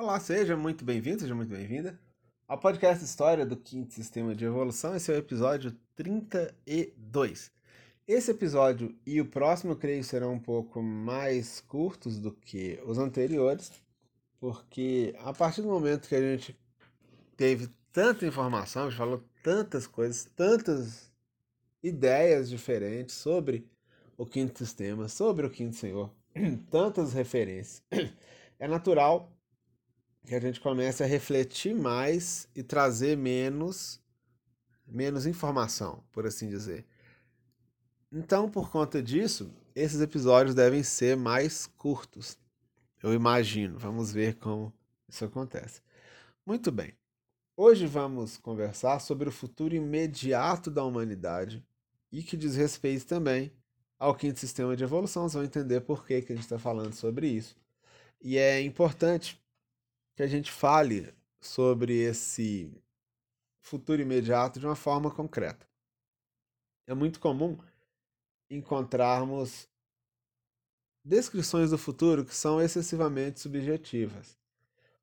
Olá, seja muito bem-vindo, seja muito bem-vinda ao podcast História do Quinto Sistema de Evolução. Esse é o episódio 32. Esse episódio e o próximo, creio, serão um pouco mais curtos do que os anteriores, porque a partir do momento que a gente teve tanta informação, a gente falou tantas coisas, tantas ideias diferentes sobre o quinto sistema, sobre o quinto senhor, tantas referências. É natural que a gente comece a refletir mais e trazer menos menos informação, por assim dizer. Então, por conta disso, esses episódios devem ser mais curtos. Eu imagino. Vamos ver como isso acontece. Muito bem. Hoje vamos conversar sobre o futuro imediato da humanidade e que diz respeito também ao quinto sistema de evolução. Vocês vão entender por que, que a gente está falando sobre isso. E é importante que a gente fale sobre esse futuro imediato de uma forma concreta. É muito comum encontrarmos descrições do futuro que são excessivamente subjetivas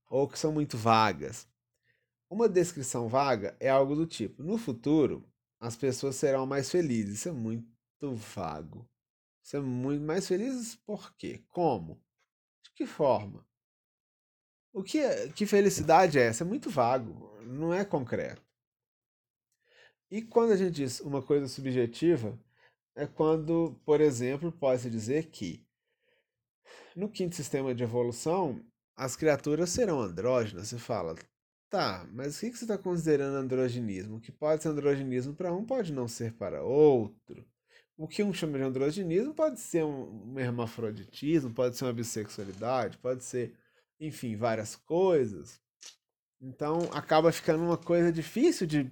ou que são muito vagas. Uma descrição vaga é algo do tipo: no futuro, as pessoas serão mais felizes. Isso é muito vago. Isso é muito mais felizes por quê? Como? De que forma? O que, é, que felicidade é essa? É muito vago, não é concreto. E quando a gente diz uma coisa subjetiva, é quando, por exemplo, pode-se dizer que no quinto sistema de evolução, as criaturas serão andrógenas. Você fala, tá, mas o que você está considerando androgenismo? O que pode ser androgenismo para um pode não ser para outro. O que um chama de androgenismo pode ser um hermafroditismo, pode ser uma bissexualidade, pode ser enfim, várias coisas. Então acaba ficando uma coisa difícil de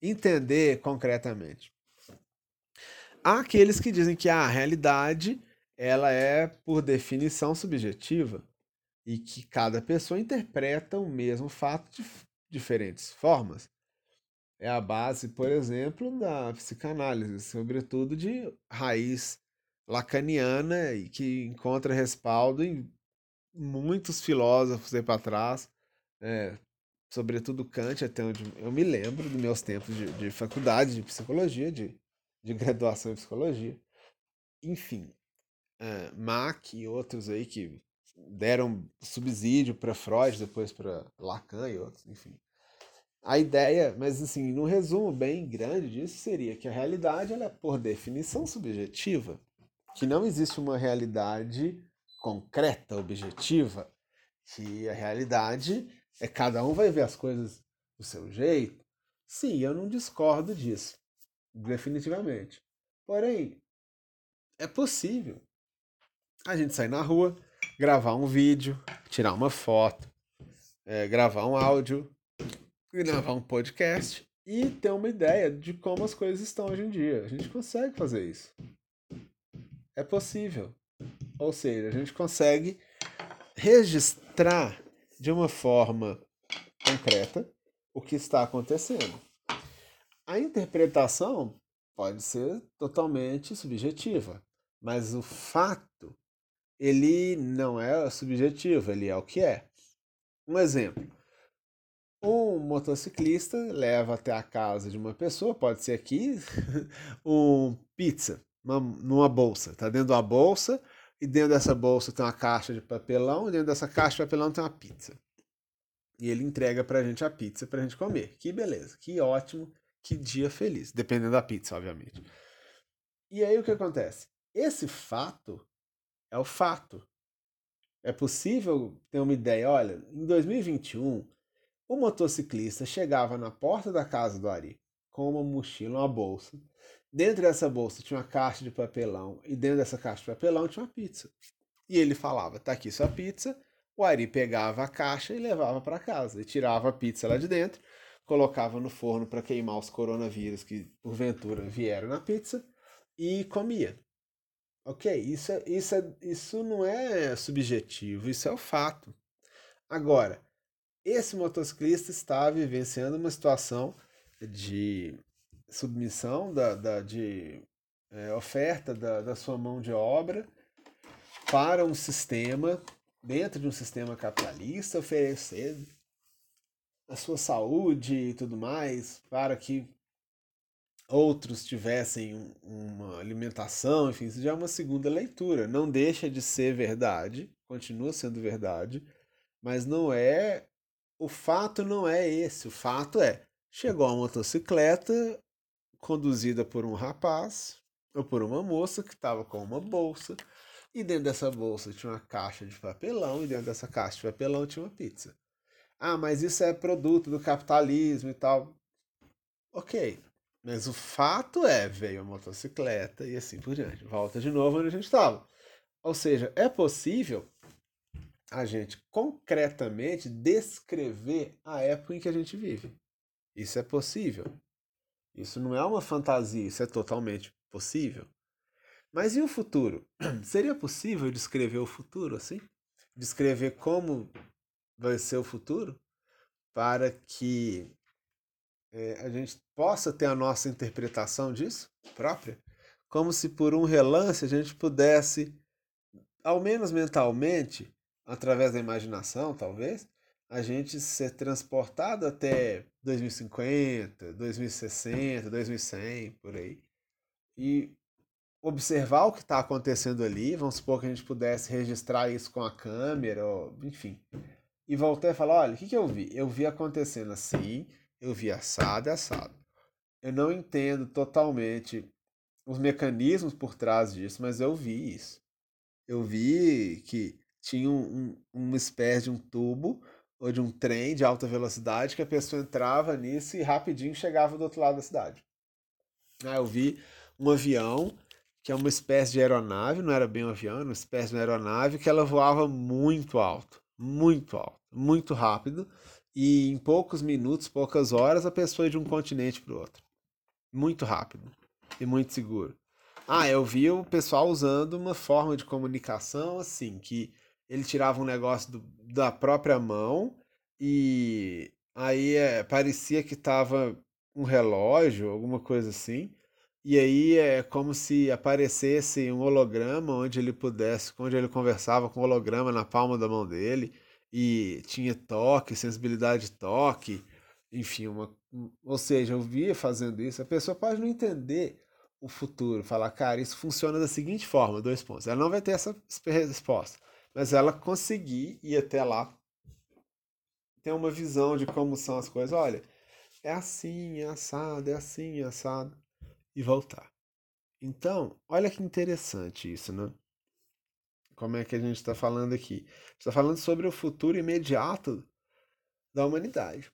entender concretamente. Há aqueles que dizem que a realidade ela é por definição subjetiva e que cada pessoa interpreta o mesmo fato de diferentes formas. É a base, por exemplo, da psicanálise, sobretudo de raiz lacaniana e que encontra respaldo em muitos filósofos aí para trás, é, sobretudo Kant, até onde eu me lembro dos meus tempos de, de faculdade de psicologia, de, de graduação em psicologia. Enfim, é, Mach e outros aí que deram subsídio para Freud, depois para Lacan e outros, enfim. A ideia, mas assim, no resumo bem grande disso seria que a realidade ela é por definição subjetiva, que não existe uma realidade concreta, objetiva, que a realidade é cada um vai ver as coisas do seu jeito. Sim, eu não discordo disso, definitivamente. Porém, é possível a gente sair na rua, gravar um vídeo, tirar uma foto, é, gravar um áudio, gravar um podcast e ter uma ideia de como as coisas estão hoje em dia. A gente consegue fazer isso. É possível. Ou seja, a gente consegue registrar de uma forma concreta o que está acontecendo. A interpretação pode ser totalmente subjetiva, mas o fato ele não é subjetivo, ele é o que é. Um exemplo: um motociclista leva até a casa de uma pessoa, pode ser aqui, um pizza uma, numa bolsa. Está dentro da bolsa e dentro dessa bolsa tem uma caixa de papelão, e dentro dessa caixa de papelão tem uma pizza. E ele entrega pra gente a pizza pra gente comer. Que beleza, que ótimo, que dia feliz. Dependendo da pizza, obviamente. E aí o que acontece? Esse fato é o fato. É possível ter uma ideia, olha, em 2021, o motociclista chegava na porta da casa do Ari com uma mochila, uma bolsa, Dentro dessa bolsa tinha uma caixa de papelão e dentro dessa caixa de papelão tinha uma pizza. E ele falava: "Tá aqui sua pizza". O Ari pegava a caixa e levava para casa e tirava a pizza lá de dentro, colocava no forno para queimar os coronavírus que porventura vieram na pizza e comia. Ok, isso, é, isso, é, isso não é subjetivo, isso é o fato. Agora, esse motociclista está vivenciando uma situação de submissão da, da de é, oferta da, da sua mão de obra para um sistema dentro de um sistema capitalista, oferecer a sua saúde e tudo mais para que outros tivessem uma alimentação, enfim, isso já é uma segunda leitura. Não deixa de ser verdade, continua sendo verdade, mas não é. O fato não é esse. O fato é: chegou a motocicleta conduzida por um rapaz ou por uma moça que estava com uma bolsa, e dentro dessa bolsa tinha uma caixa de papelão, e dentro dessa caixa de papelão tinha uma pizza. Ah, mas isso é produto do capitalismo e tal. Ok, mas o fato é, veio a motocicleta e assim por diante. Volta de novo onde a gente estava. Ou seja, é possível a gente concretamente descrever a época em que a gente vive. Isso é possível. Isso não é uma fantasia, isso é totalmente possível. Mas e o futuro? Seria possível descrever o futuro assim? Descrever como vai ser o futuro? Para que é, a gente possa ter a nossa interpretação disso própria? Como se por um relance a gente pudesse, ao menos mentalmente, através da imaginação, talvez, a gente ser transportado até 2050, 2060, 2100, por aí. E observar o que está acontecendo ali, vamos supor que a gente pudesse registrar isso com a câmera, ou, enfim. E voltar e falar, olha, o que, que eu vi? Eu vi acontecendo assim, eu vi assado e assado. Eu não entendo totalmente os mecanismos por trás disso, mas eu vi isso. Eu vi que tinha um, um, uma espécie de um tubo ou de um trem de alta velocidade que a pessoa entrava nisso e rapidinho chegava do outro lado da cidade. Ah, eu vi um avião que é uma espécie de aeronave, não era bem um avião, era uma espécie de aeronave que ela voava muito alto, muito alto, muito rápido e em poucos minutos, poucas horas, a pessoa ia de um continente para o outro. Muito rápido e muito seguro. Ah, eu vi o pessoal usando uma forma de comunicação assim, que ele tirava um negócio do, da própria mão e aí é, parecia que estava um relógio, alguma coisa assim. E aí é como se aparecesse um holograma onde ele pudesse, onde ele conversava com o holograma na palma da mão dele e tinha toque, sensibilidade de toque, enfim, uma, ou seja, eu via fazendo isso, a pessoa pode não entender o futuro, falar, cara, isso funciona da seguinte forma, dois pontos. Ela não vai ter essa resposta, mas ela conseguir ir até lá, ter uma visão de como são as coisas, olha, é assim, é assado, é assim, é assado, e voltar. Então, olha que interessante isso, né? Como é que a gente está falando aqui? Está falando sobre o futuro imediato da humanidade.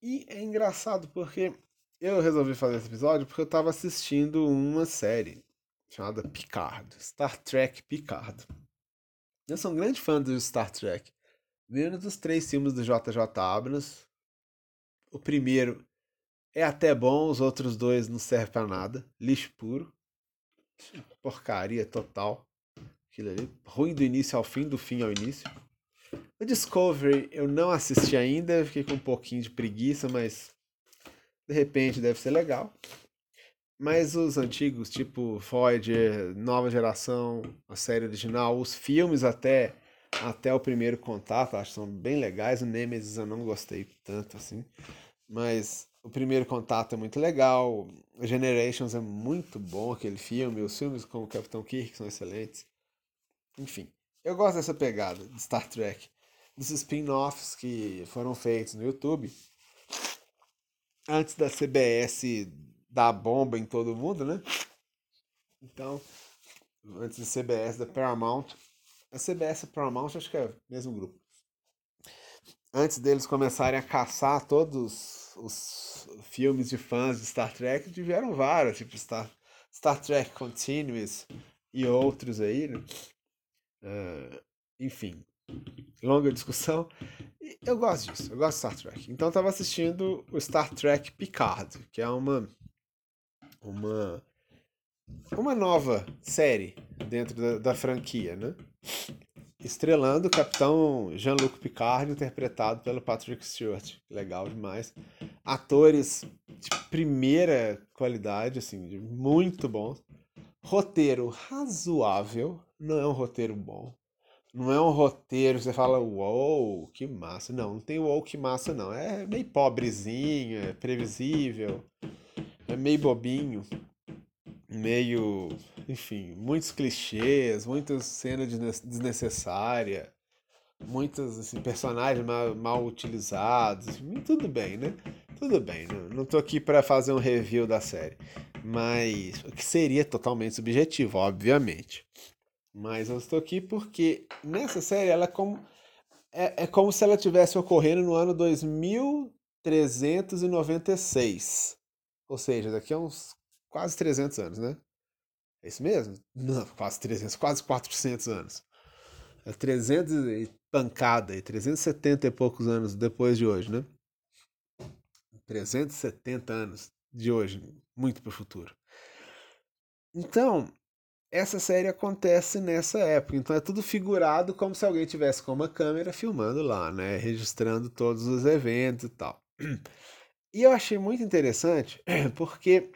E é engraçado porque eu resolvi fazer esse episódio porque eu estava assistindo uma série chamada Picard, Star Trek Picard. Eu sou um grande fã do Star Trek. Menos dos três filmes do JJ Abrams. O primeiro é até bom, os outros dois não servem para nada. Lixo puro. Porcaria total. Aquilo ali, ruim do início ao fim, do fim ao início. O Discovery eu não assisti ainda, fiquei com um pouquinho de preguiça, mas de repente deve ser legal. Mas os antigos, tipo Voyager, Nova Geração, a série original, os filmes até até o primeiro contato, acho que são bem legais. O Nemesis eu não gostei tanto assim, mas o primeiro contato é muito legal. Generations é muito bom aquele filme. Os filmes com o Capitão Kirk são excelentes. Enfim, eu gosto dessa pegada de Star Trek, dos spin-offs que foram feitos no YouTube antes da CBS dar bomba em todo mundo, né? Então, antes da CBS da Paramount, a CBS e a Paramount acho que é o mesmo grupo. Antes deles começarem a caçar todos os filmes de fãs de Star Trek, tiveram vários, tipo Star, Star Trek Continuous e outros aí, né? Uh, enfim, longa discussão. E eu gosto disso, eu gosto de Star Trek. Então eu tava assistindo o Star Trek Picard, que é uma uma uma nova série dentro da, da franquia, né? Estrelando o capitão Jean-Luc Picard, interpretado pelo Patrick Stewart. Legal demais. Atores de primeira qualidade, assim, muito bons. Roteiro razoável, não é um roteiro bom. Não é um roteiro você fala, uou, que massa. Não, não tem uou, que massa, não. É meio pobrezinho, é previsível, é meio bobinho, meio. Enfim, muitos clichês, muitas cenas desnecessárias, muitos assim, personagens mal, mal utilizados. Tudo bem, né? Tudo bem, não, não tô aqui para fazer um review da série. Mas o que seria totalmente subjetivo, obviamente. Mas eu estou aqui porque nessa série ela é como, é, é como se ela tivesse ocorrendo no ano 2396. Ou seja, daqui a uns quase 300 anos, né? É isso mesmo? Não, quase 300, quase 400 anos. É 300 e pancada, e 370 e poucos anos depois de hoje, né? 370 anos de hoje, muito para o futuro. Então, essa série acontece nessa época. Então é tudo figurado como se alguém tivesse com uma câmera filmando lá, né? Registrando todos os eventos e tal. E eu achei muito interessante porque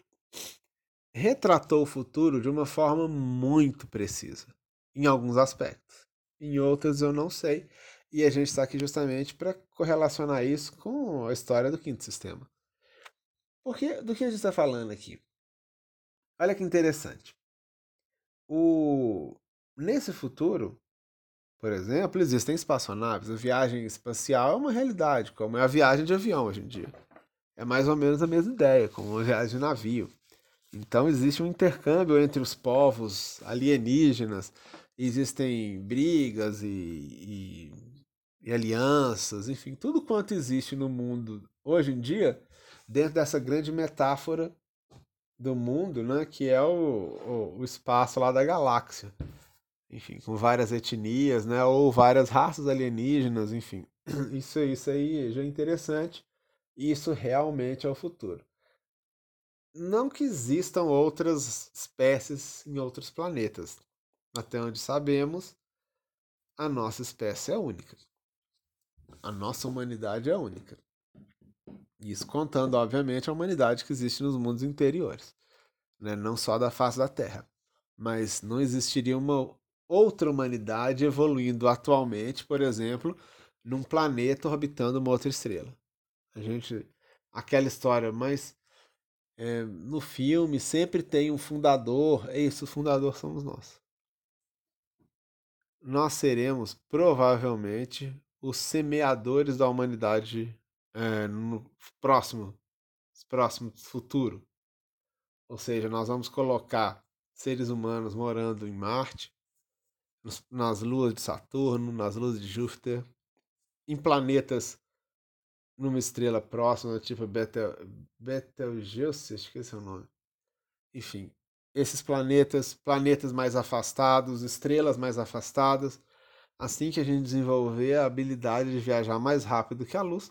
retratou o futuro de uma forma muito precisa, em alguns aspectos. Em outros eu não sei. E a gente está aqui justamente para correlacionar isso com a história do quinto sistema. Porque do que a gente está falando aqui? Olha que interessante. O... Nesse futuro, por exemplo, existem espaçonaves. A viagem espacial é uma realidade, como é a viagem de avião hoje em dia. É mais ou menos a mesma ideia, como uma viagem de navio. Então existe um intercâmbio entre os povos alienígenas, existem brigas e, e, e alianças, enfim, tudo quanto existe no mundo hoje em dia, dentro dessa grande metáfora do mundo, né, que é o, o, o, espaço lá da galáxia. Enfim, com várias etnias, né, ou várias raças alienígenas, enfim. Isso, isso aí já é interessante. E isso realmente é o futuro. Não que existam outras espécies em outros planetas. Até onde sabemos, a nossa espécie é única. A nossa humanidade é única. Isso contando, obviamente, a humanidade que existe nos mundos interiores, né? não só da face da Terra. Mas não existiria uma outra humanidade evoluindo atualmente, por exemplo, num planeta orbitando uma outra estrela. A gente. Aquela história, mas é, no filme sempre tem um fundador. É isso, o fundador somos nós. Nós seremos provavelmente os semeadores da humanidade é, no próximo, próximo futuro. Ou seja, nós vamos colocar seres humanos morando em Marte, nas luas de Saturno, nas luas de Júpiter, em planetas numa estrela próxima, tipo Betel, Betelgeuse, esqueci o nome. Enfim, esses planetas, planetas mais afastados, estrelas mais afastadas, assim que a gente desenvolver a habilidade de viajar mais rápido que a luz,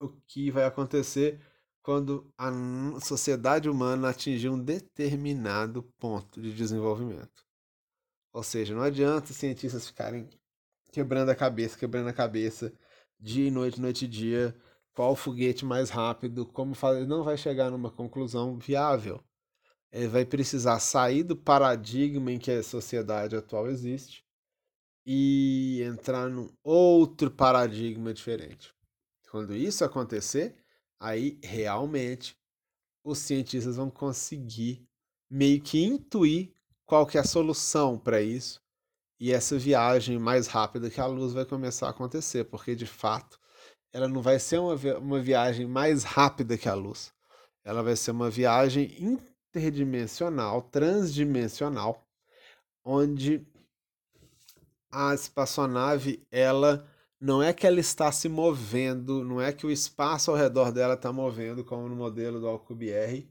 o que vai acontecer quando a sociedade humana atingir um determinado ponto de desenvolvimento. Ou seja, não adianta os cientistas ficarem quebrando a cabeça, quebrando a cabeça, dia e noite, noite e dia, qual o foguete mais rápido, como fazer, não vai chegar numa conclusão viável. Ele vai precisar sair do paradigma em que a sociedade atual existe e entrar num outro paradigma diferente. Quando isso acontecer, aí realmente os cientistas vão conseguir meio que intuir qual que é a solução para isso e essa viagem mais rápida que a luz vai começar a acontecer, porque de fato ela não vai ser uma, uma viagem mais rápida que a luz, ela vai ser uma viagem interdimensional, transdimensional, onde a espaçonave ela não é que ela está se movendo, não é que o espaço ao redor dela está movendo, como no modelo do Alcubierre,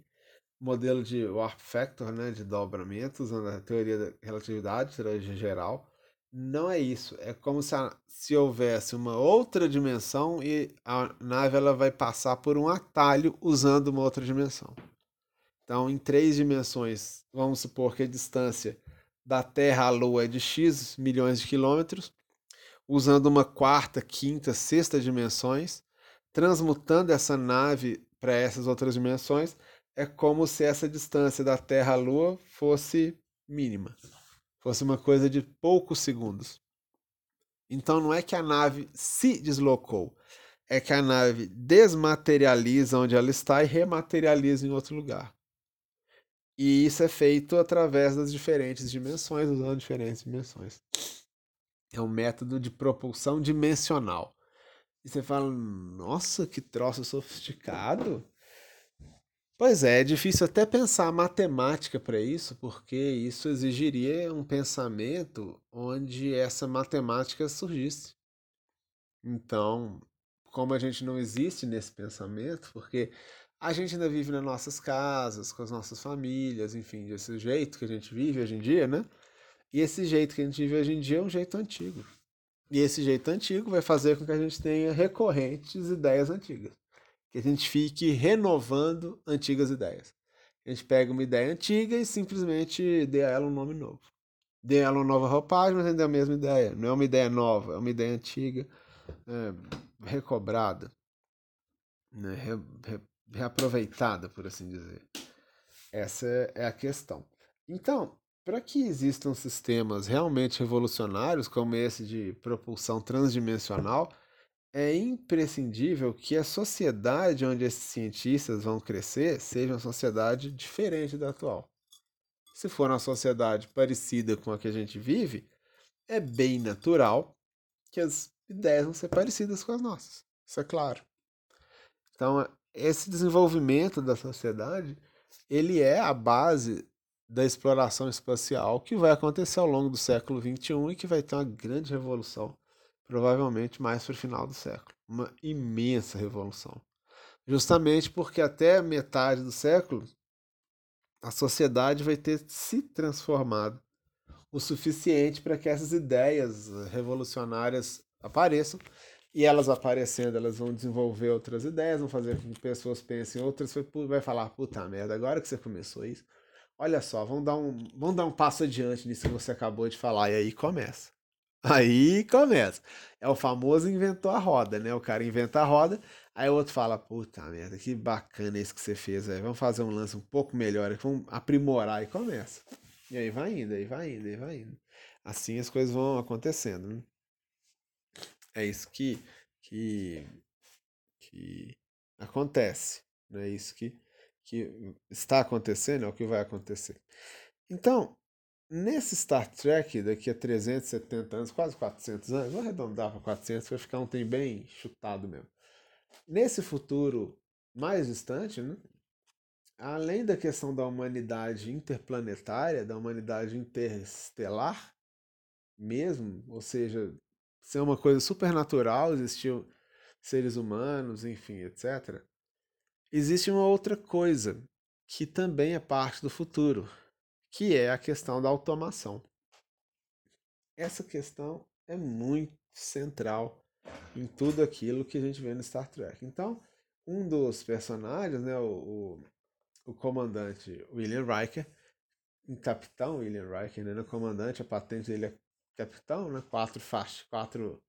modelo de warp factor, né, de dobramento, usando a teoria da relatividade, teoria geral. Não é isso. É como se, a, se houvesse uma outra dimensão e a nave ela vai passar por um atalho usando uma outra dimensão. Então, em três dimensões, vamos supor que a distância da Terra à Lua é de x milhões de quilômetros usando uma quarta, quinta, sexta dimensões, transmutando essa nave para essas outras dimensões, é como se essa distância da Terra à Lua fosse mínima, fosse uma coisa de poucos segundos. Então não é que a nave se deslocou, é que a nave desmaterializa onde ela está e rematerializa em outro lugar. E isso é feito através das diferentes dimensões, usando diferentes dimensões. É um método de propulsão dimensional. E você fala, nossa, que troço sofisticado. Pois é, é difícil até pensar matemática para isso, porque isso exigiria um pensamento onde essa matemática surgisse. Então, como a gente não existe nesse pensamento, porque a gente ainda vive nas nossas casas, com as nossas famílias, enfim, desse jeito que a gente vive hoje em dia, né? E esse jeito que a gente vive hoje em dia é um jeito antigo. E esse jeito antigo vai fazer com que a gente tenha recorrentes ideias antigas que a gente fique renovando antigas ideias. A gente pega uma ideia antiga e simplesmente dê a ela um nome novo. Dê a ela uma nova roupagem, mas ainda é a mesma ideia. Não é uma ideia nova, é uma ideia antiga, é, recobrada, né? Re, re, reaproveitada, por assim dizer. Essa é a questão. Então, para que existam sistemas realmente revolucionários, como esse de propulsão transdimensional, é imprescindível que a sociedade onde esses cientistas vão crescer seja uma sociedade diferente da atual. Se for uma sociedade parecida com a que a gente vive, é bem natural que as ideias vão ser parecidas com as nossas. Isso é claro. Então, esse desenvolvimento da sociedade, ele é a base da exploração espacial que vai acontecer ao longo do século XXI e que vai ter uma grande revolução provavelmente mais para o final do século. Uma imensa revolução. Justamente porque até metade do século a sociedade vai ter se transformado o suficiente para que essas ideias revolucionárias apareçam. E elas aparecendo, elas vão desenvolver outras ideias, vão fazer com que pessoas pensem outras, vai falar, puta merda, agora que você começou isso, olha só, vamos dar um, vamos dar um passo adiante nisso que você acabou de falar, e aí começa. Aí começa. É o famoso inventou a roda, né? O cara inventa a roda, aí o outro fala: Puta merda, que bacana isso que você fez, velho. Vamos fazer um lance um pouco melhor, vamos aprimorar e começa. E aí vai indo, aí vai indo, aí vai indo. Assim as coisas vão acontecendo. Né? É isso que, que, que acontece. Não é isso que, que está acontecendo, é o que vai acontecer. Então, Nesse Star Trek, daqui a 370 anos, quase 400 anos, vou arredondar para 400 para ficar um tempo bem chutado mesmo. Nesse futuro mais distante, né, além da questão da humanidade interplanetária, da humanidade interestelar, mesmo, ou seja, ser uma coisa supernatural, existiam seres humanos, enfim, etc. Existe uma outra coisa que também é parte do futuro, que é a questão da automação. Essa questão é muito central em tudo aquilo que a gente vê no Star Trek. Então, um dos personagens, né, o, o, o comandante William Riker, um capitão William Riker, né, no comandante, a patente dele é capitão, né, quatro faixas, quatro,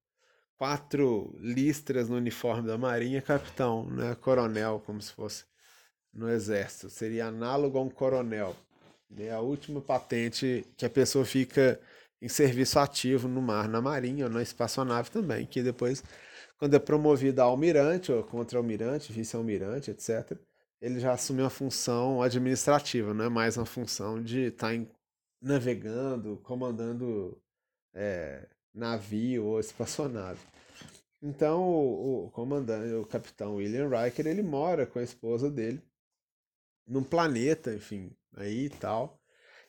quatro listras no uniforme da marinha, capitão, né, coronel, como se fosse no exército. Seria análogo a um coronel. É a última patente que a pessoa fica em serviço ativo no mar, na marinha ou na espaçonave também, que depois, quando é promovido a almirante ou contra-almirante, vice-almirante, etc., ele já assume uma função administrativa, não é mais uma função de estar tá navegando, comandando é, navio ou espaçonave. Então, o, o, comandante, o capitão William Riker, ele mora com a esposa dele num planeta, enfim, aí e tal.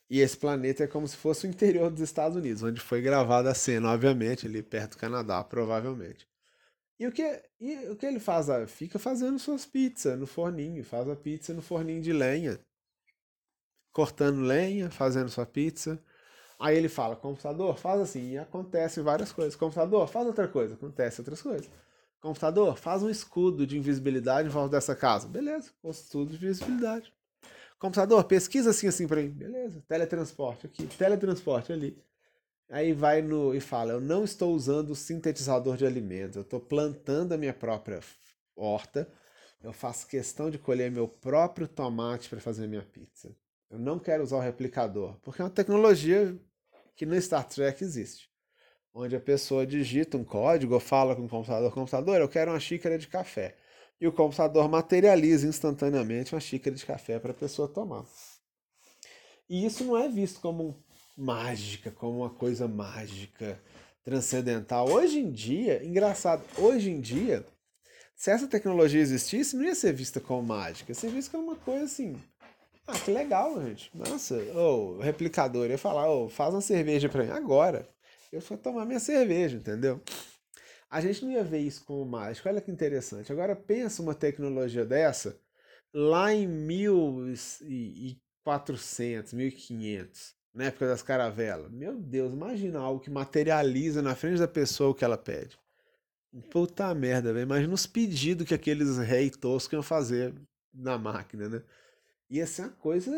E esse planeta é como se fosse o interior dos Estados Unidos, onde foi gravada a cena, obviamente, ali perto do Canadá, provavelmente. E o que, e o que ele faz? Ah, fica fazendo suas pizzas no forninho, faz a pizza no forninho de lenha, cortando lenha, fazendo sua pizza. Aí ele fala, computador, faz assim, e acontece várias coisas. Computador, faz outra coisa, acontece outras coisas. Computador, faz um escudo de invisibilidade em volta dessa casa. Beleza, escudo de invisibilidade. Computador, pesquisa assim assim para mim. Beleza. Teletransporte aqui, teletransporte ali. Aí vai no e fala: Eu não estou usando sintetizador de alimentos, eu estou plantando a minha própria horta. Eu faço questão de colher meu próprio tomate para fazer minha pizza. Eu não quero usar o replicador, porque é uma tecnologia que no Star Trek existe. Onde a pessoa digita um código ou fala com o computador, computador, eu quero uma xícara de café. E o computador materializa instantaneamente uma xícara de café para a pessoa tomar. E isso não é visto como mágica, como uma coisa mágica, transcendental. Hoje em dia, engraçado, hoje em dia, se essa tecnologia existisse, não ia ser vista como mágica, ia ser vista como uma coisa assim. Ah, que legal, gente. Nossa, o oh, replicador ia falar, oh, faz uma cerveja para mim agora. Eu vou tomar minha cerveja, entendeu? A gente não ia ver isso como mágico. Olha que interessante. Agora pensa uma tecnologia dessa lá em 1400, 1500, na época das caravelas. Meu Deus, imagina algo que materializa na frente da pessoa o que ela pede. Puta merda, velho. Imagina os pedidos que aqueles rei toscos iam fazer na máquina, né? Ia ser uma coisa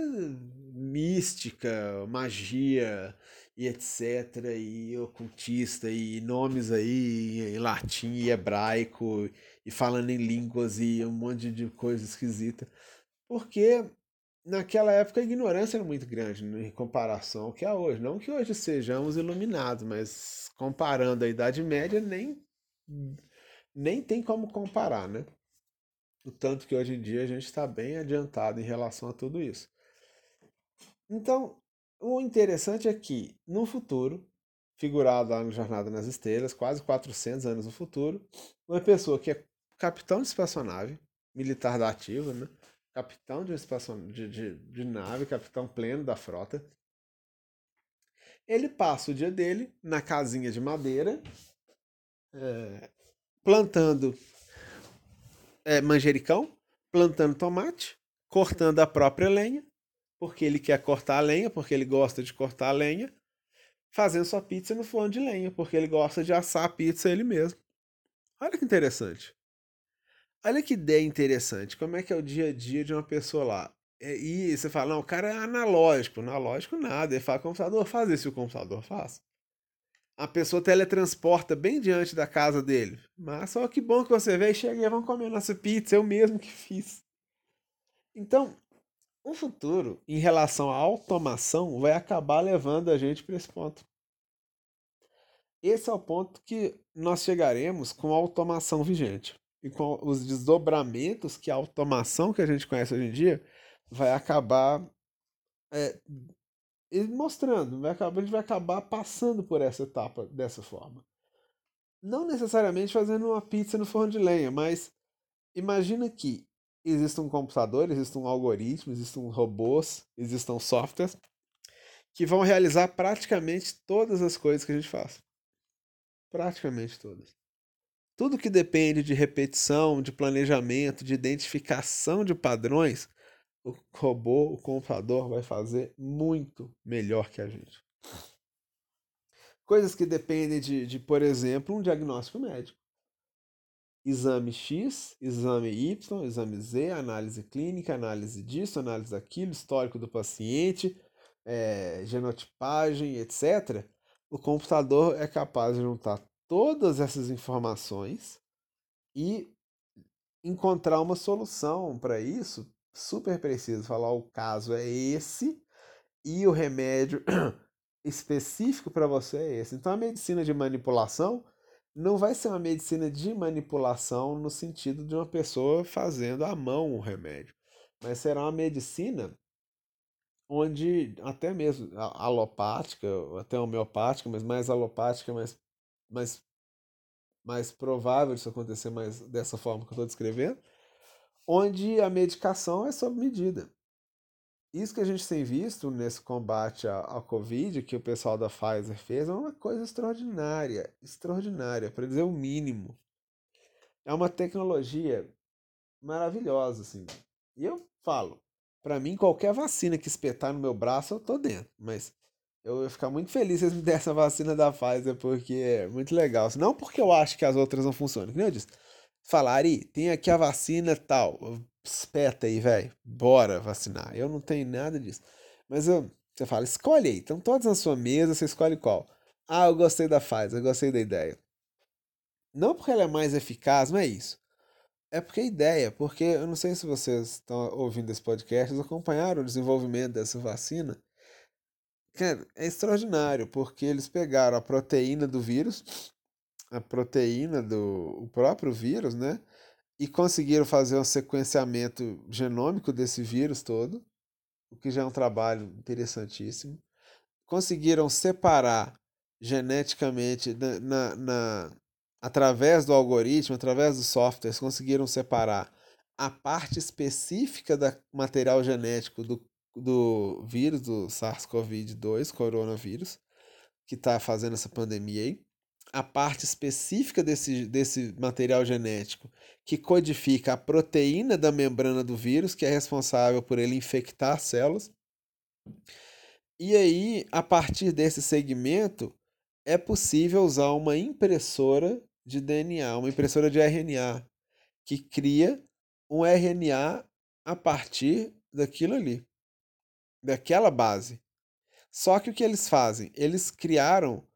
mística, magia e etc. E ocultista, e nomes aí em latim e hebraico, e falando em línguas e um monte de coisa esquisita. Porque naquela época a ignorância era muito grande em comparação ao que é hoje. Não que hoje sejamos iluminados, mas comparando a Idade Média, nem nem tem como comparar, né? O tanto que hoje em dia a gente está bem adiantado em relação a tudo isso. Então, o interessante é que, no futuro, figurado lá no Jornada nas Estrelas, quase 400 anos no futuro, uma pessoa que é capitão de espaçonave, militar da ativa, né? capitão de, de, de, de nave, capitão pleno da frota, ele passa o dia dele na casinha de madeira, é, plantando é, manjericão, plantando tomate, cortando a própria lenha, porque ele quer cortar a lenha, porque ele gosta de cortar a lenha, fazendo sua pizza no forno de lenha, porque ele gosta de assar a pizza ele mesmo. Olha que interessante. Olha que ideia interessante. Como é que é o dia a dia de uma pessoa lá? E você fala, não, o cara é analógico. Analógico nada. Ele fala, computador, faz isso. o computador faz a pessoa teletransporta bem diante da casa dele. Mas só que bom que você veio, chega e vamos comer nossa pizza, eu mesmo que fiz. Então, o futuro, em relação à automação, vai acabar levando a gente para esse ponto. Esse é o ponto que nós chegaremos com a automação vigente. E com os desdobramentos que a automação que a gente conhece hoje em dia vai acabar é, mostrando, vai acabar, a gente vai acabar passando por essa etapa dessa forma. Não necessariamente fazendo uma pizza no forno de lenha, mas imagina que exista um computador, exista um algoritmo, existam robôs, existam softwares que vão realizar praticamente todas as coisas que a gente faz. Praticamente todas. Tudo que depende de repetição, de planejamento, de identificação de padrões, o robô, o computador vai fazer muito melhor que a gente. Coisas que dependem de, de, por exemplo, um diagnóstico médico. Exame X, exame Y, exame Z, análise clínica, análise disso, análise daquilo, histórico do paciente, é, genotipagem, etc. O computador é capaz de juntar todas essas informações e encontrar uma solução para isso super preciso falar o caso é esse e o remédio específico para você é esse. Então a medicina de manipulação não vai ser uma medicina de manipulação no sentido de uma pessoa fazendo à mão o remédio, mas será uma medicina onde até mesmo alopática, até homeopática, mas mais alopática, mais, mais, mais provável isso acontecer mais dessa forma que eu estou descrevendo, onde a medicação é sob medida. Isso que a gente tem visto nesse combate à, Covid, que o pessoal da Pfizer fez, é uma coisa extraordinária, extraordinária, para dizer o mínimo. É uma tecnologia maravilhosa, assim. E eu falo, para mim, qualquer vacina que espetar no meu braço, eu tô dentro. Mas eu ia ficar muito feliz se eles me dessem a vacina da Pfizer, porque é muito legal. Não porque eu acho que as outras não funcionam, que eu disse falar, Ari, tem aqui a vacina tal. Espeta aí, velho. Bora vacinar. Eu não tenho nada disso. Mas eu, você fala, escolhe aí. Estão todos na sua mesa, você escolhe qual. Ah, eu gostei da Pfizer, eu gostei da ideia. Não porque ela é mais eficaz, não é isso. É porque a ideia, porque eu não sei se vocês estão ouvindo esse podcast, acompanharam o desenvolvimento dessa vacina. é extraordinário, porque eles pegaram a proteína do vírus, a proteína do o próprio vírus, né? E conseguiram fazer um sequenciamento genômico desse vírus todo, o que já é um trabalho interessantíssimo. Conseguiram separar geneticamente na, na, na através do algoritmo, através dos softwares, conseguiram separar a parte específica do material genético do, do vírus, do SARS-CoV-2, coronavírus, que está fazendo essa pandemia aí, a parte específica desse, desse material genético que codifica a proteína da membrana do vírus, que é responsável por ele infectar células. E aí, a partir desse segmento, é possível usar uma impressora de DNA, uma impressora de RNA, que cria um RNA a partir daquilo ali, daquela base. Só que o que eles fazem? Eles criaram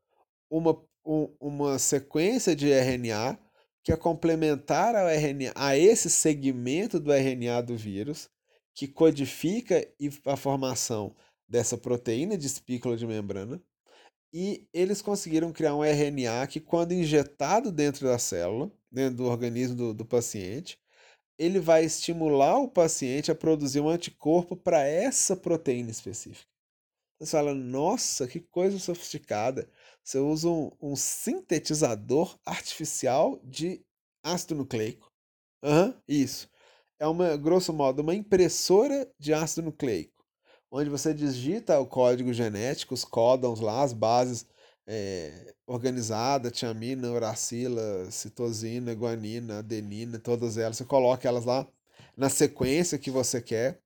uma, um, uma sequência de RNA que é complementar ao RNA, a esse segmento do RNA do vírus, que codifica a formação dessa proteína de espícula de membrana, e eles conseguiram criar um RNA que, quando injetado dentro da célula, dentro do organismo do, do paciente, ele vai estimular o paciente a produzir um anticorpo para essa proteína específica. Você fala, nossa, que coisa sofisticada. Você usa um, um sintetizador artificial de ácido nucleico. Uhum, isso. É uma, grosso modo, uma impressora de ácido nucleico, onde você digita o código genético, os códons lá, as bases é, organizada, tiamina, uracila, citosina, guanina, adenina, todas elas, você coloca elas lá na sequência que você quer.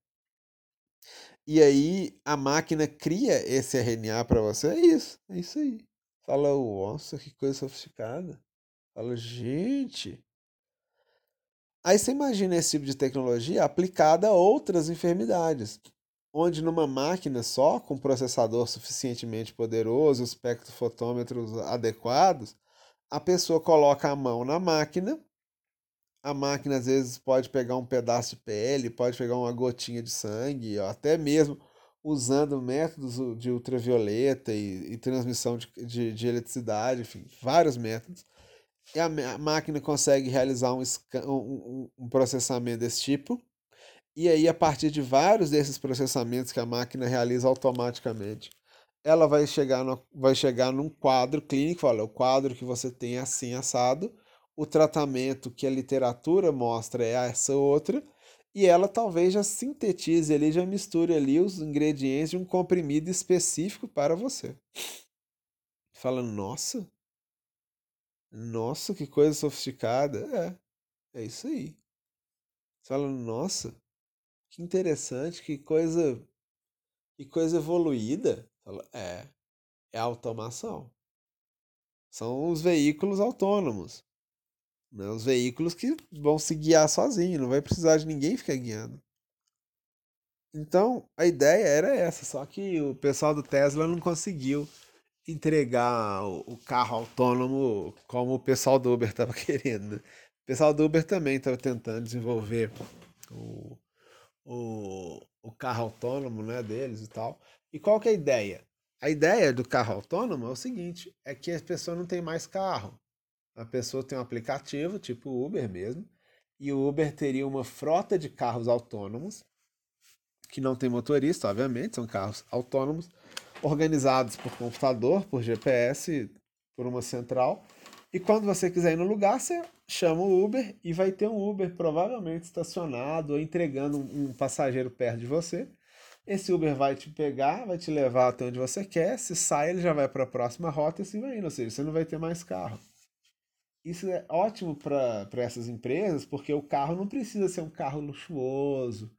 E aí a máquina cria esse RNA para você. É isso, é isso aí. Fala, nossa, que coisa sofisticada. Fala, gente. Aí você imagina esse tipo de tecnologia aplicada a outras enfermidades onde numa máquina só, com processador suficientemente poderoso, espectrofotômetros adequados, a pessoa coloca a mão na máquina, a máquina às vezes pode pegar um pedaço de pele, pode pegar uma gotinha de sangue, até mesmo usando métodos de ultravioleta e, e transmissão de, de, de, eletricidade, enfim, vários métodos. E a, a máquina consegue realizar um, um, um processamento desse tipo e aí, a partir de vários desses processamentos que a máquina realiza automaticamente, ela vai chegar, no, vai chegar num quadro clínico, olha, o quadro que você tem é assim assado, o tratamento que a literatura mostra é essa outra, e ela talvez já sintetize ali, já misture ali os ingredientes de um comprimido específico para você. Fala, nossa, nossa, que coisa sofisticada. É, é isso aí. Fala, nossa, que interessante, que coisa, que coisa evoluída. É, é a automação. São os veículos autônomos. Né? Os veículos que vão se guiar sozinhos, não vai precisar de ninguém ficar guiando. Então, a ideia era essa, só que o pessoal do Tesla não conseguiu entregar o carro autônomo como o pessoal do Uber estava querendo. O pessoal do Uber também estava tentando desenvolver o, o, o carro autônomo né, deles e tal. E qual que é a ideia? A ideia do carro autônomo é o seguinte, é que a pessoa não tem mais carro. A pessoa tem um aplicativo, tipo Uber mesmo, e o Uber teria uma frota de carros autônomos, que não tem motorista, obviamente, são carros autônomos, organizados por computador, por GPS, por uma central. E quando você quiser ir no lugar, você chama o Uber e vai ter um Uber provavelmente estacionado ou entregando um, passageiro perto de você. Esse Uber vai te pegar, vai te levar até onde você quer. Se sai, ele já vai para a próxima rota e assim vai indo. Ou seja, você não vai ter mais carro. Isso é ótimo para essas empresas, porque o carro não precisa ser um carro luxuoso,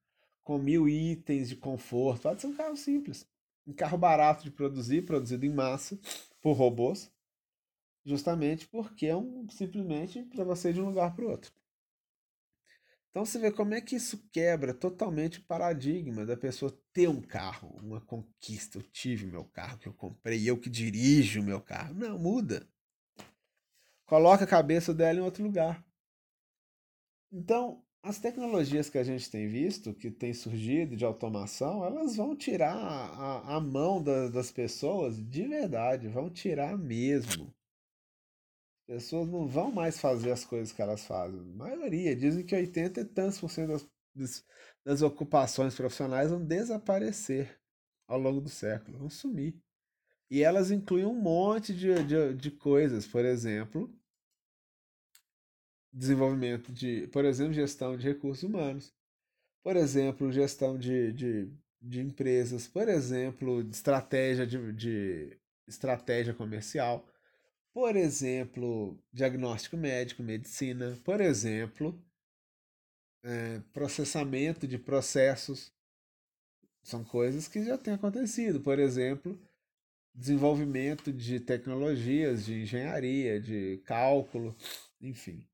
com mil itens de conforto. Pode ser um carro simples. Um carro barato de produzir, produzido em massa por robôs justamente porque é um, simplesmente para você ir de um lugar para o outro. Então você vê como é que isso quebra totalmente o paradigma da pessoa ter um carro, uma conquista. Eu tive meu carro que eu comprei, eu que dirijo o meu carro. Não, muda. Coloca a cabeça dela em outro lugar. Então, as tecnologias que a gente tem visto, que tem surgido de automação, elas vão tirar a, a mão da, das pessoas de verdade, vão tirar mesmo. As pessoas não vão mais fazer as coisas que elas fazem. A maioria, dizem que 80 e tantos por cento das, das ocupações profissionais vão desaparecer ao longo do século, vão sumir. E elas incluem um monte de, de, de coisas, por exemplo, desenvolvimento de, por exemplo, gestão de recursos humanos, por exemplo, gestão de, de, de empresas, por exemplo, estratégia de, de estratégia comercial, por exemplo, diagnóstico médico, medicina, por exemplo, é, processamento de processos. São coisas que já têm acontecido. Por exemplo, desenvolvimento de tecnologias de engenharia, de cálculo, enfim.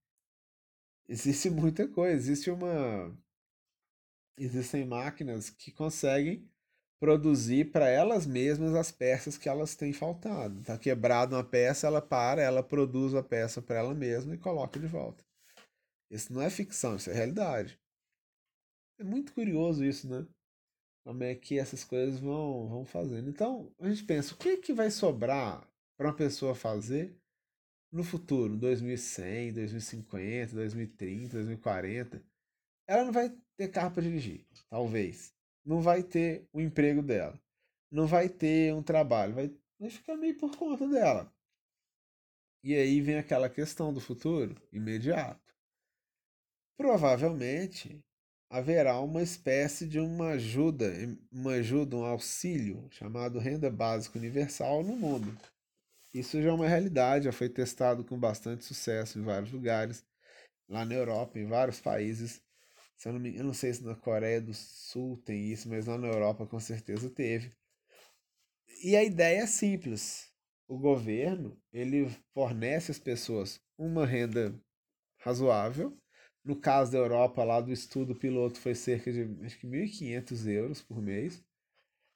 Existe muita coisa, existe uma existem máquinas que conseguem produzir para elas mesmas as peças que elas têm faltado. Está quebrada uma peça, ela para, ela produz a peça para ela mesma e coloca de volta. Isso não é ficção, isso é realidade. É muito curioso isso, né? Como é que essas coisas vão, vão fazendo. Então, a gente pensa, o que, é que vai sobrar para uma pessoa fazer no futuro, 2100, 2050, 2030, 2040, ela não vai ter carro para dirigir, talvez. Não vai ter o emprego dela. Não vai ter um trabalho, vai, vai ficar meio por conta dela. E aí vem aquela questão do futuro imediato. Provavelmente haverá uma espécie de uma ajuda, uma ajuda, um auxílio chamado renda básica universal no mundo. Isso já é uma realidade, já foi testado com bastante sucesso em vários lugares, lá na Europa, em vários países. Se eu, não me, eu não sei se na Coreia do Sul tem isso, mas lá na Europa com certeza teve. E a ideia é simples. O governo, ele fornece às pessoas uma renda razoável. No caso da Europa, lá do estudo piloto, foi cerca de acho que 1.500 euros por mês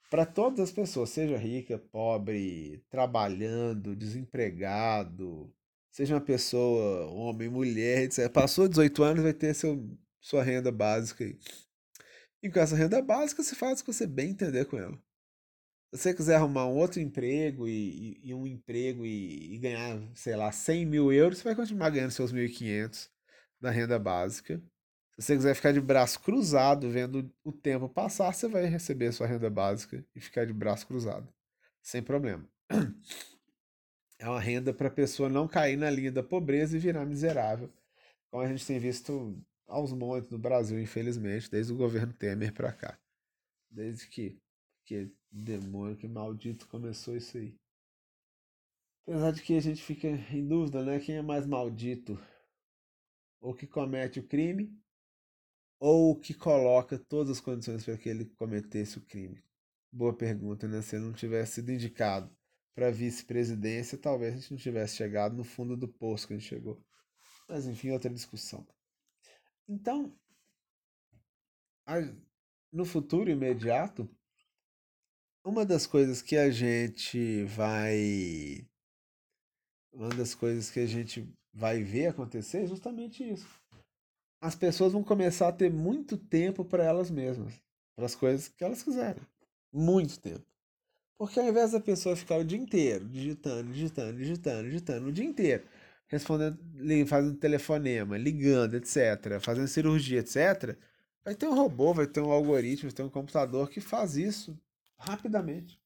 para todas as pessoas, seja rica, pobre, trabalhando, desempregado, seja uma pessoa, homem, mulher, etc. Passou 18 anos, vai ter seu, sua renda básica. E com essa renda básica, você faz o que você bem entender com ela. Se você quiser arrumar um outro emprego e, e, e um emprego e, e, ganhar, sei lá, 100 mil euros, você vai continuar ganhando seus 1.500 da renda básica. Se você quiser ficar de braço cruzado vendo o tempo passar, você vai receber a sua renda básica e ficar de braço cruzado, sem problema. É uma renda para a pessoa não cair na linha da pobreza e virar miserável, como a gente tem visto aos montes no Brasil, infelizmente, desde o governo Temer para cá. Desde que, que demônio, que maldito começou isso aí. Apesar de que a gente fica em dúvida, né? Quem é mais maldito? Ou que comete o crime ou que coloca todas as condições para que ele cometesse o crime? Boa pergunta, né? Se ele não tivesse sido indicado para vice-presidência, talvez a gente não tivesse chegado no fundo do poço que a gente chegou. Mas enfim, outra discussão. Então, no futuro imediato, uma das coisas que a gente vai. Uma das coisas que a gente vai ver acontecer é justamente isso as pessoas vão começar a ter muito tempo para elas mesmas, para as coisas que elas quiserem. Muito tempo. Porque ao invés da pessoa ficar o dia inteiro digitando, digitando, digitando, digitando, o dia inteiro, respondendo, fazendo telefonema, ligando, etc., fazendo cirurgia, etc., vai ter um robô, vai ter um algoritmo, vai ter um computador que faz isso rapidamente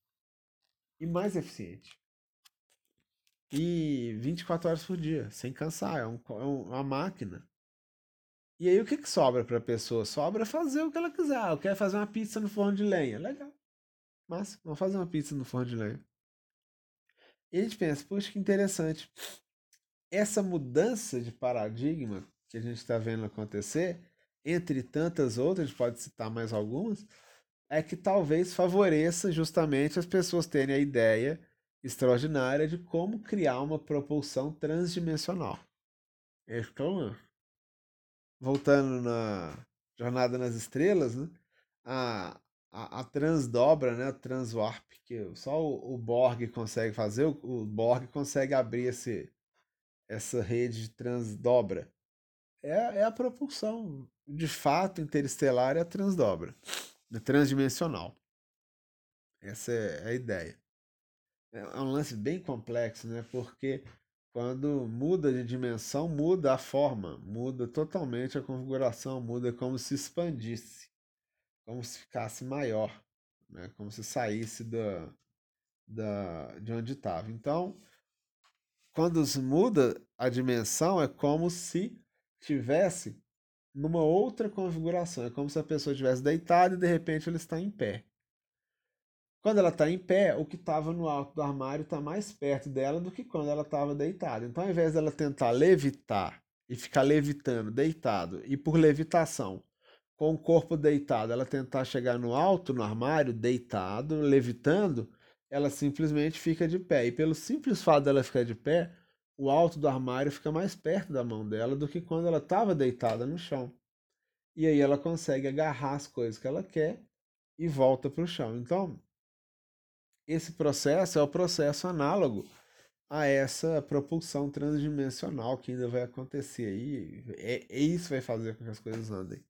e mais eficiente. E 24 horas por dia, sem cansar, é, um, é uma máquina e aí o que, que sobra para a pessoa? Sobra fazer o que ela quiser. Ah, eu quero fazer uma pizza no forno de lenha. Legal. Mas vamos fazer uma pizza no forno de lenha. E a gente pensa, poxa, que interessante. Essa mudança de paradigma que a gente está vendo acontecer, entre tantas outras, pode citar mais algumas, é que talvez favoreça justamente as pessoas terem a ideia extraordinária de como criar uma propulsão transdimensional. Então, voltando na Jornada nas Estrelas, né? A, a, a transdobra, né? A transwarp, que só o, o Borg consegue fazer, o, o, Borg consegue abrir esse, essa rede de transdobra. É, é a propulsão de fato interestelar é a transdobra, é transdimensional. Essa é a ideia. É um lance bem complexo, né? Porque quando muda de dimensão, muda a forma, muda totalmente a configuração, muda como se expandisse, como se ficasse maior, né? como se saísse da, da, de onde estava. Então, quando muda a dimensão, é como se tivesse numa outra configuração. É como se a pessoa estivesse deitada e de repente ela está em pé. Quando ela está em pé, o que estava no alto do armário está mais perto dela do que quando ela estava deitada. Então, ao invés dela tentar levitar e ficar levitando, deitado, e por levitação, com o corpo deitado, ela tentar chegar no alto, no armário, deitado, levitando, ela simplesmente fica de pé. E pelo simples fato dela ficar de pé, o alto do armário fica mais perto da mão dela do que quando ela estava deitada no chão. E aí ela consegue agarrar as coisas que ela quer e volta para o chão. Então, esse processo é o processo análogo a essa propulsão transdimensional que ainda vai acontecer aí. É, é isso que vai fazer com que as coisas andem.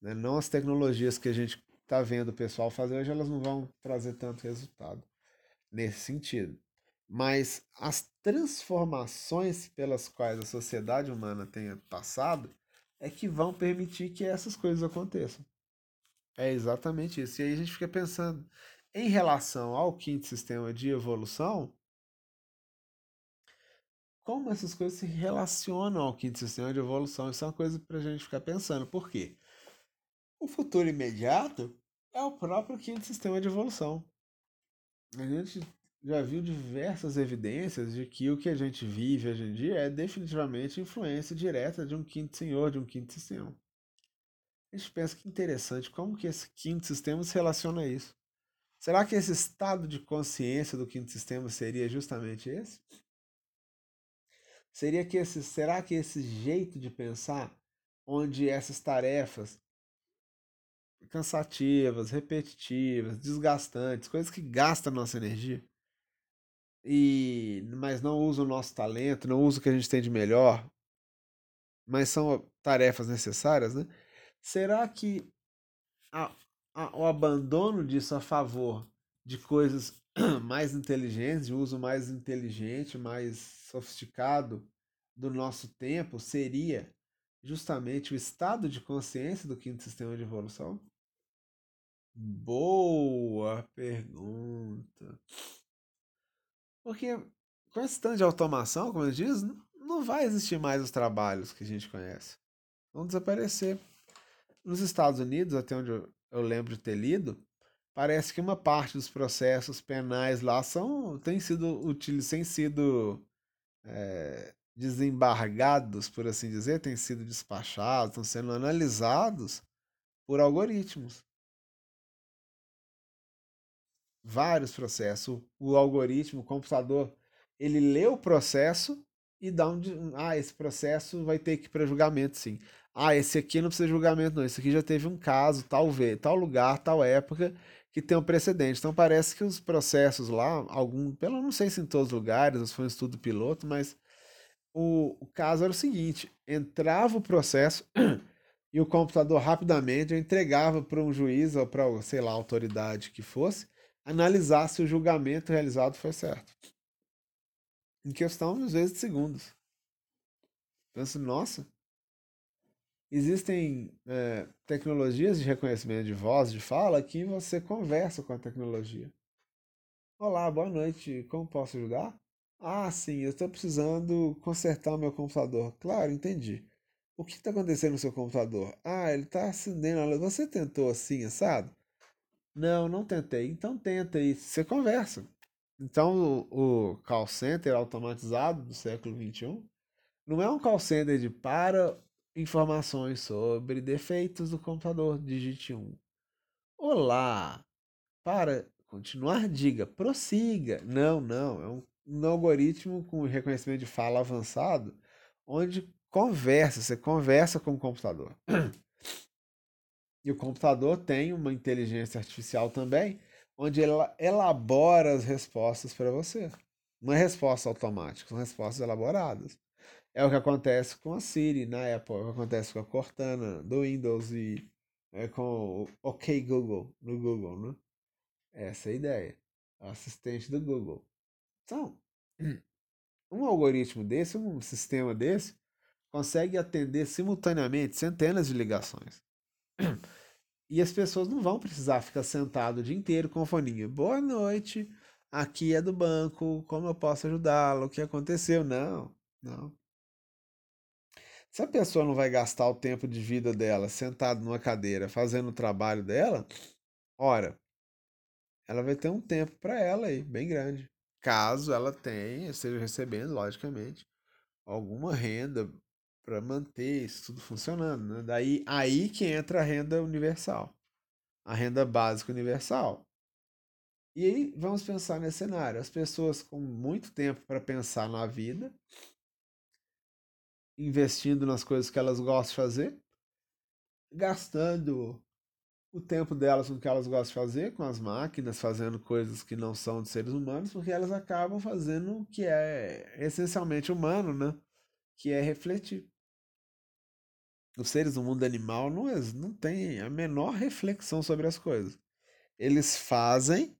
Né? Não as tecnologias que a gente está vendo o pessoal fazer hoje, elas não vão trazer tanto resultado nesse sentido. Mas as transformações pelas quais a sociedade humana tenha passado é que vão permitir que essas coisas aconteçam. É exatamente isso. E aí a gente fica pensando, em relação ao quinto sistema de evolução, como essas coisas se relacionam ao quinto sistema de evolução? Isso é uma coisa para a gente ficar pensando. Por quê? O futuro imediato é o próprio quinto sistema de evolução. A gente já viu diversas evidências de que o que a gente vive hoje em dia é definitivamente influência direta de um quinto senhor, de um quinto sistema. A gente pensa que interessante como que esse quinto sistema se relaciona a isso. Será que esse estado de consciência do quinto sistema seria justamente esse? Seria que esse, será que esse jeito de pensar, onde essas tarefas cansativas, repetitivas, desgastantes, coisas que gastam nossa energia, e mas não usam o nosso talento, não usam o que a gente tem de melhor, mas são tarefas necessárias, né? Será que a, o abandono disso a favor de coisas mais inteligentes, de uso mais inteligente, mais sofisticado do nosso tempo, seria justamente o estado de consciência do quinto sistema de evolução? Boa pergunta. Porque com esse tanto de automação, como eu disse, não vai existir mais os trabalhos que a gente conhece. Vão desaparecer. Nos Estados Unidos, até onde eu eu lembro de ter lido, parece que uma parte dos processos penais lá são têm sido têm sido é, desembargados, por assim dizer, têm sido despachados, estão sendo analisados por algoritmos. Vários processos. O, o algoritmo, o computador, ele lê o processo e dá um. Ah, esse processo vai ter que ir para julgamento, sim. Ah, esse aqui não precisa de julgamento, não. Esse aqui já teve um caso, tal, tal lugar, tal época, que tem um precedente. Então parece que os processos lá, algum, pelo não sei se em todos os lugares, foi um estudo piloto, mas o, o caso era o seguinte: entrava o processo e o computador rapidamente entregava para um juiz ou para, sei lá, autoridade que fosse, analisar se o julgamento realizado foi certo. Em questão, às vezes, de segundos. Penso, nossa, Existem é, tecnologias de reconhecimento de voz, de fala, que você conversa com a tecnologia. Olá, boa noite, como posso ajudar? Ah, sim, eu estou precisando consertar o meu computador. Claro, entendi. O que está acontecendo no seu computador? Ah, ele está acendendo. Você tentou assim, assado? Não, não tentei. Então tenta aí. Você conversa. Então o, o call center automatizado do século XXI não é um call center de para informações sobre defeitos do computador, digite 1. Olá! Para continuar, diga prossiga. Não, não, é um, um algoritmo com reconhecimento de fala avançado, onde conversa, você conversa com o computador. E o computador tem uma inteligência artificial também, onde ela elabora as respostas para você. Não é resposta automática, são respostas elaboradas. É o que acontece com a Siri na Apple, é o que acontece com a Cortana do Windows e é, com o OK Google no Google, né? Essa é a ideia. Assistente do Google. Então, um algoritmo desse, um sistema desse, consegue atender simultaneamente centenas de ligações. E as pessoas não vão precisar ficar sentado o dia inteiro com o foninho. Boa noite, aqui é do banco, como eu posso ajudá-lo? O que aconteceu? Não, não. Se a pessoa não vai gastar o tempo de vida dela sentado numa cadeira fazendo o trabalho dela, ora, ela vai ter um tempo para ela aí, bem grande. Caso ela tenha, esteja recebendo, logicamente, alguma renda para manter isso tudo funcionando. Né? Daí aí que entra a renda universal, a renda básica universal. E aí vamos pensar nesse cenário: as pessoas com muito tempo para pensar na vida, investindo nas coisas que elas gostam de fazer, gastando o tempo delas com o que elas gostam de fazer, com as máquinas, fazendo coisas que não são de seres humanos, porque elas acabam fazendo o que é essencialmente humano, né? Que é refletir. Os seres do mundo animal não, não têm a menor reflexão sobre as coisas. Eles fazem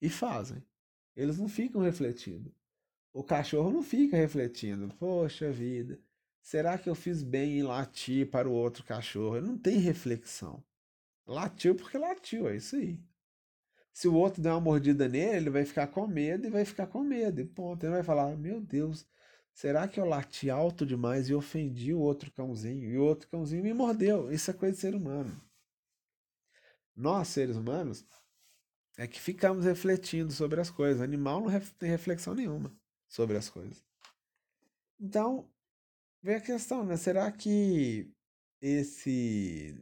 e fazem. Eles não ficam refletindo. O cachorro não fica refletindo. Poxa vida, será que eu fiz bem em latir para o outro cachorro? Não tem reflexão. Latiu porque latiu, é isso aí. Se o outro der uma mordida nele, ele vai ficar com medo e vai ficar com medo. E ponto. Ele vai falar: Meu Deus, será que eu lati alto demais e ofendi o outro cãozinho? E o outro cãozinho me mordeu. Isso é coisa de ser humano. Nós, seres humanos, é que ficamos refletindo sobre as coisas. O animal não tem reflexão nenhuma sobre as coisas. Então, vem a questão, né? Será que esse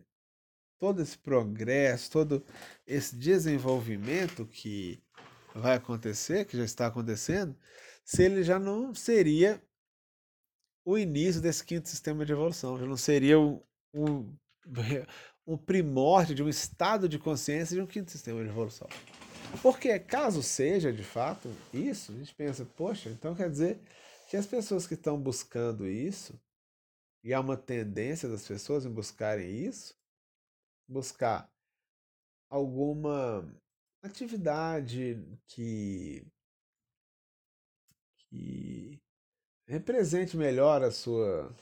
todo esse progresso, todo esse desenvolvimento que vai acontecer, que já está acontecendo, se ele já não seria o início desse quinto sistema de evolução, já não seria um, um, um primórdio de um estado de consciência de um quinto sistema de evolução. Porque caso seja de fato isso, a gente pensa, poxa, então quer dizer que as pessoas que estão buscando isso, e há uma tendência das pessoas em buscarem isso, buscar alguma atividade que, que represente melhor a sua,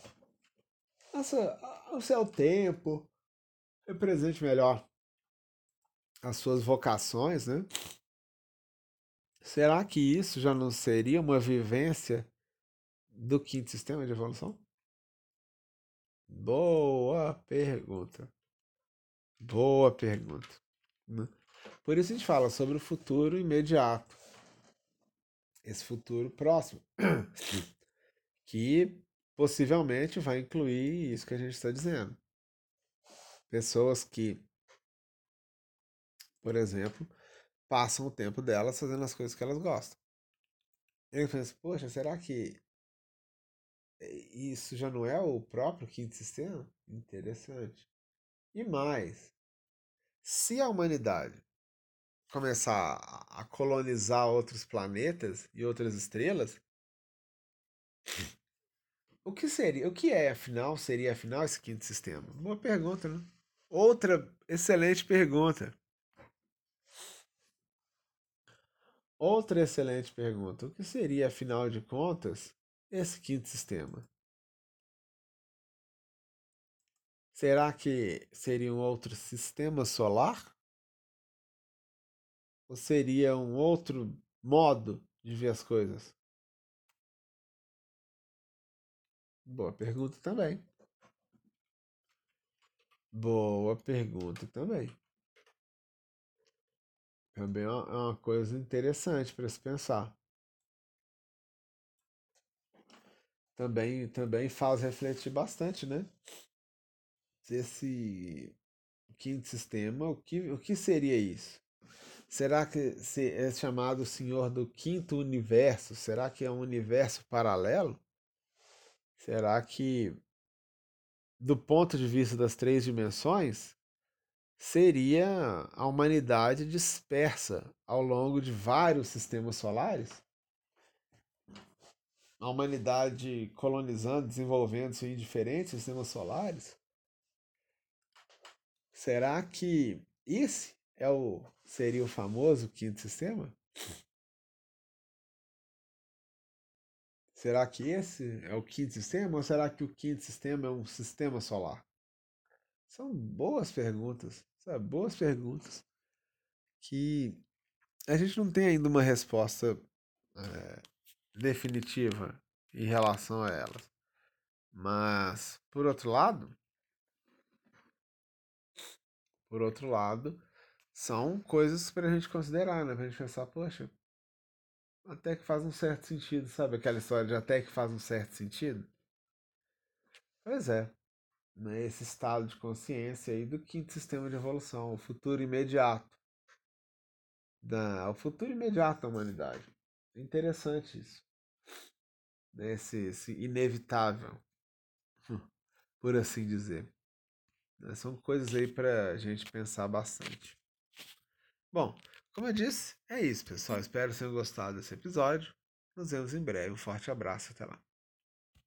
a sua, o seu tempo, represente melhor as suas vocações, né? Será que isso já não seria uma vivência do quinto sistema de evolução? Boa pergunta. Boa pergunta. Né? Por isso a gente fala sobre o futuro imediato. Esse futuro próximo. Que possivelmente vai incluir isso que a gente está dizendo. Pessoas que, por exemplo, passam o tempo delas fazendo as coisas que elas gostam. Eu penso, poxa, será que isso já não é o próprio quinto sistema? Interessante. E mais, se a humanidade começar a colonizar outros planetas e outras estrelas, o que seria, o que é afinal, seria afinal esse quinto sistema? Boa pergunta, né? Outra excelente pergunta. Outra excelente pergunta. O que seria, afinal de contas, esse quinto sistema? Será que seria um outro sistema solar? Ou seria um outro modo de ver as coisas? Boa pergunta também. Boa pergunta também. Também é uma coisa interessante para se pensar. Também, também faz refletir bastante, né? esse quinto sistema, o que, o que seria isso? Será que é chamado Senhor do quinto universo? Será que é um universo paralelo? Será que, do ponto de vista das três dimensões, seria a humanidade dispersa ao longo de vários sistemas solares? A humanidade colonizando, desenvolvendo-se em diferentes sistemas solares? Será que esse é o seria o famoso quinto sistema? Será que esse é o quinto sistema ou será que o quinto sistema é um sistema solar? São boas perguntas, sabe? boas perguntas que a gente não tem ainda uma resposta é, definitiva em relação a elas. Mas, por outro lado, por outro lado, são coisas para a gente considerar, né? Para a gente pensar, poxa, até que faz um certo sentido, sabe? Aquela história de até que faz um certo sentido. Pois é, né? esse estado de consciência aí do quinto sistema de evolução, o futuro imediato. Da, o futuro imediato da humanidade. Interessante isso. Né? Esse, esse inevitável, por assim dizer. Né? São coisas aí para a gente pensar bastante. Bom, como eu disse, é isso, pessoal. Espero que tenham gostado desse episódio. Nos vemos em breve. Um forte abraço. Até lá.